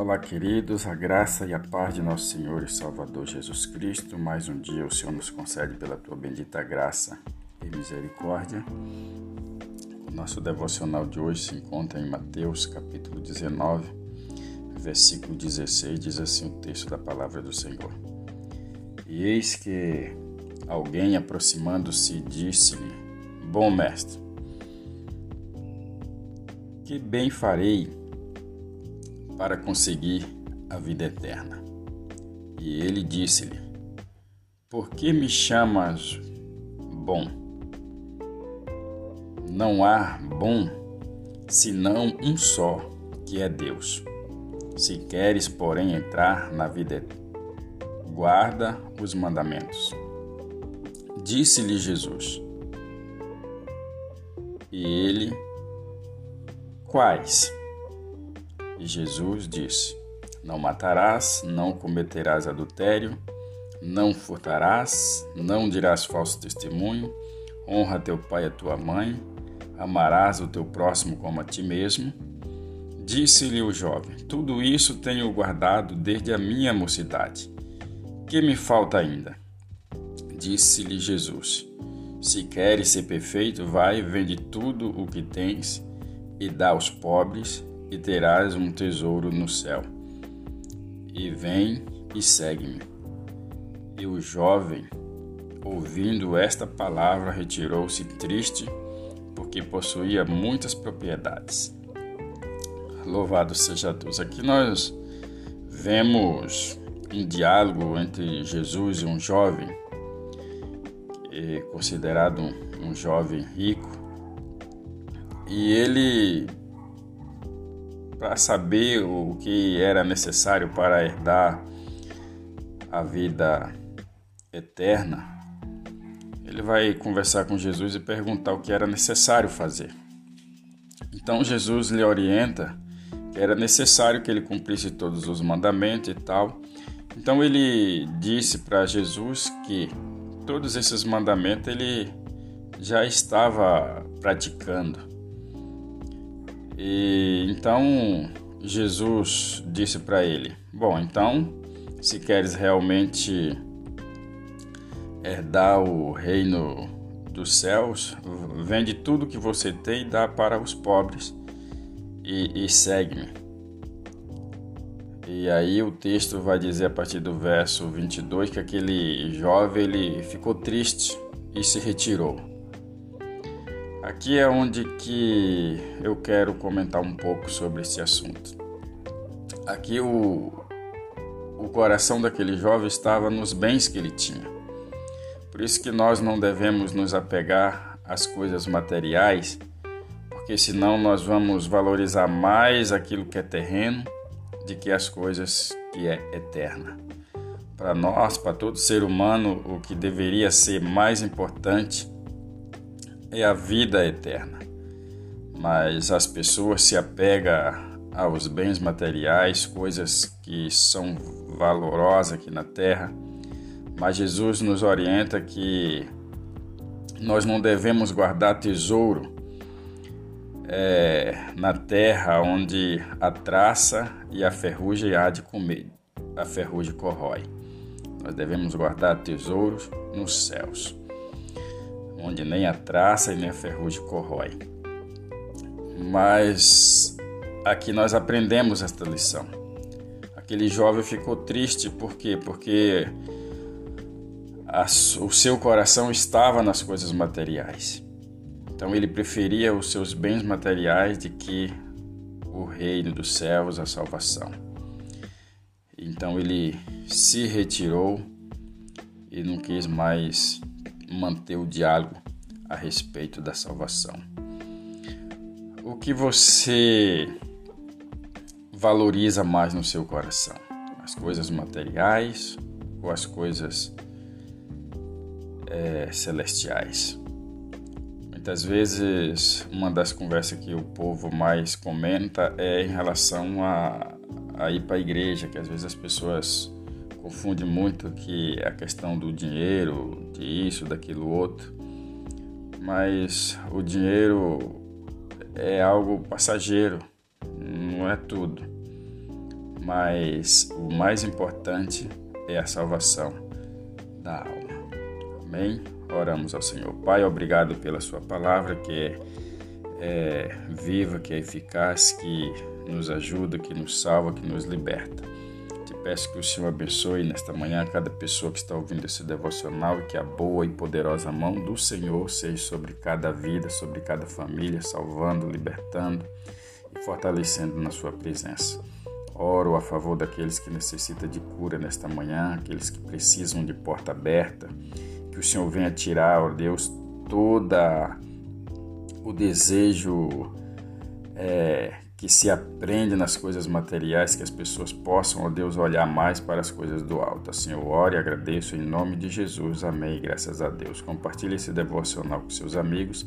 Olá, queridos, a graça e a paz de nosso Senhor e Salvador Jesus Cristo. Mais um dia o Senhor nos concede pela tua bendita graça e misericórdia. O nosso devocional de hoje se encontra em Mateus, capítulo 19, versículo 16. Diz assim o texto da palavra do Senhor: E eis que alguém aproximando-se disse-lhe: Bom mestre, que bem farei para conseguir a vida eterna. E ele disse-lhe: Por que me chamas bom? Não há bom senão um só, que é Deus. Se queres, porém, entrar na vida, guarda os mandamentos. Disse-lhe Jesus. E ele: Quais? Jesus disse: Não matarás, não cometerás adultério, não furtarás, não dirás falso testemunho, honra teu pai e a tua mãe, amarás o teu próximo como a ti mesmo. Disse-lhe o jovem: Tudo isso tenho guardado desde a minha mocidade. Que me falta ainda? Disse-lhe Jesus: Se queres ser perfeito, vai, vende tudo o que tens e dá aos pobres, e terás um tesouro no céu. E vem e segue-me. E o jovem, ouvindo esta palavra, retirou-se triste, porque possuía muitas propriedades. Louvado seja Deus. Aqui nós vemos um diálogo entre Jesus e um jovem, é considerado um jovem rico, e ele para saber o que era necessário para herdar a vida eterna, ele vai conversar com Jesus e perguntar o que era necessário fazer. Então Jesus lhe orienta que era necessário que ele cumprisse todos os mandamentos e tal. Então ele disse para Jesus que todos esses mandamentos ele já estava praticando. E então Jesus disse para ele: Bom, então, se queres realmente herdar o reino dos céus, vende tudo que você tem e dá para os pobres e, e segue-me. E aí o texto vai dizer a partir do verso 22 que aquele jovem ele ficou triste e se retirou. Aqui é onde que eu quero comentar um pouco sobre esse assunto. Aqui o, o coração daquele jovem estava nos bens que ele tinha. Por isso que nós não devemos nos apegar às coisas materiais, porque senão nós vamos valorizar mais aquilo que é terreno do que as coisas que é eterna. Para nós, para todo ser humano, o que deveria ser mais importante é a vida eterna. Mas as pessoas se apegam aos bens materiais, coisas que são valorosas aqui na terra. Mas Jesus nos orienta que nós não devemos guardar tesouro é, na terra onde a traça e a ferrugem há de comer, a ferrugem corrói. Nós devemos guardar tesouros nos céus onde nem a traça e nem a ferrugem corrói. Mas aqui nós aprendemos esta lição. Aquele jovem ficou triste por quê? Porque a, o seu coração estava nas coisas materiais. Então ele preferia os seus bens materiais de que o reino dos céus, a salvação. Então ele se retirou e não quis mais manter o diálogo a respeito da salvação. O que você valoriza mais no seu coração? As coisas materiais ou as coisas é, celestiais? Muitas vezes, uma das conversas que o povo mais comenta é em relação a, a ir para a igreja, que às vezes as pessoas confunde muito que a questão do dinheiro, de isso, daquilo outro, mas o dinheiro é algo passageiro, não é tudo. mas o mais importante é a salvação da alma. Amém? Oramos ao Senhor. Pai, obrigado pela Sua palavra que é, é viva, que é eficaz, que nos ajuda, que nos salva, que nos liberta. Peço que o Senhor abençoe nesta manhã cada pessoa que está ouvindo esse devocional e que a boa e poderosa mão do Senhor seja sobre cada vida, sobre cada família, salvando, libertando e fortalecendo na Sua presença. Oro a favor daqueles que necessitam de cura nesta manhã, aqueles que precisam de porta aberta, que o Senhor venha tirar, ó Deus, toda o desejo é, que se aprende nas coisas materiais, que as pessoas possam, ó Deus, olhar mais para as coisas do alto. Assim eu oro e agradeço em nome de Jesus. Amém. Graças a Deus. Compartilhe esse devocional com seus amigos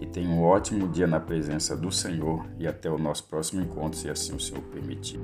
e tenha um ótimo dia na presença do Senhor e até o nosso próximo encontro, se assim o Senhor permitir.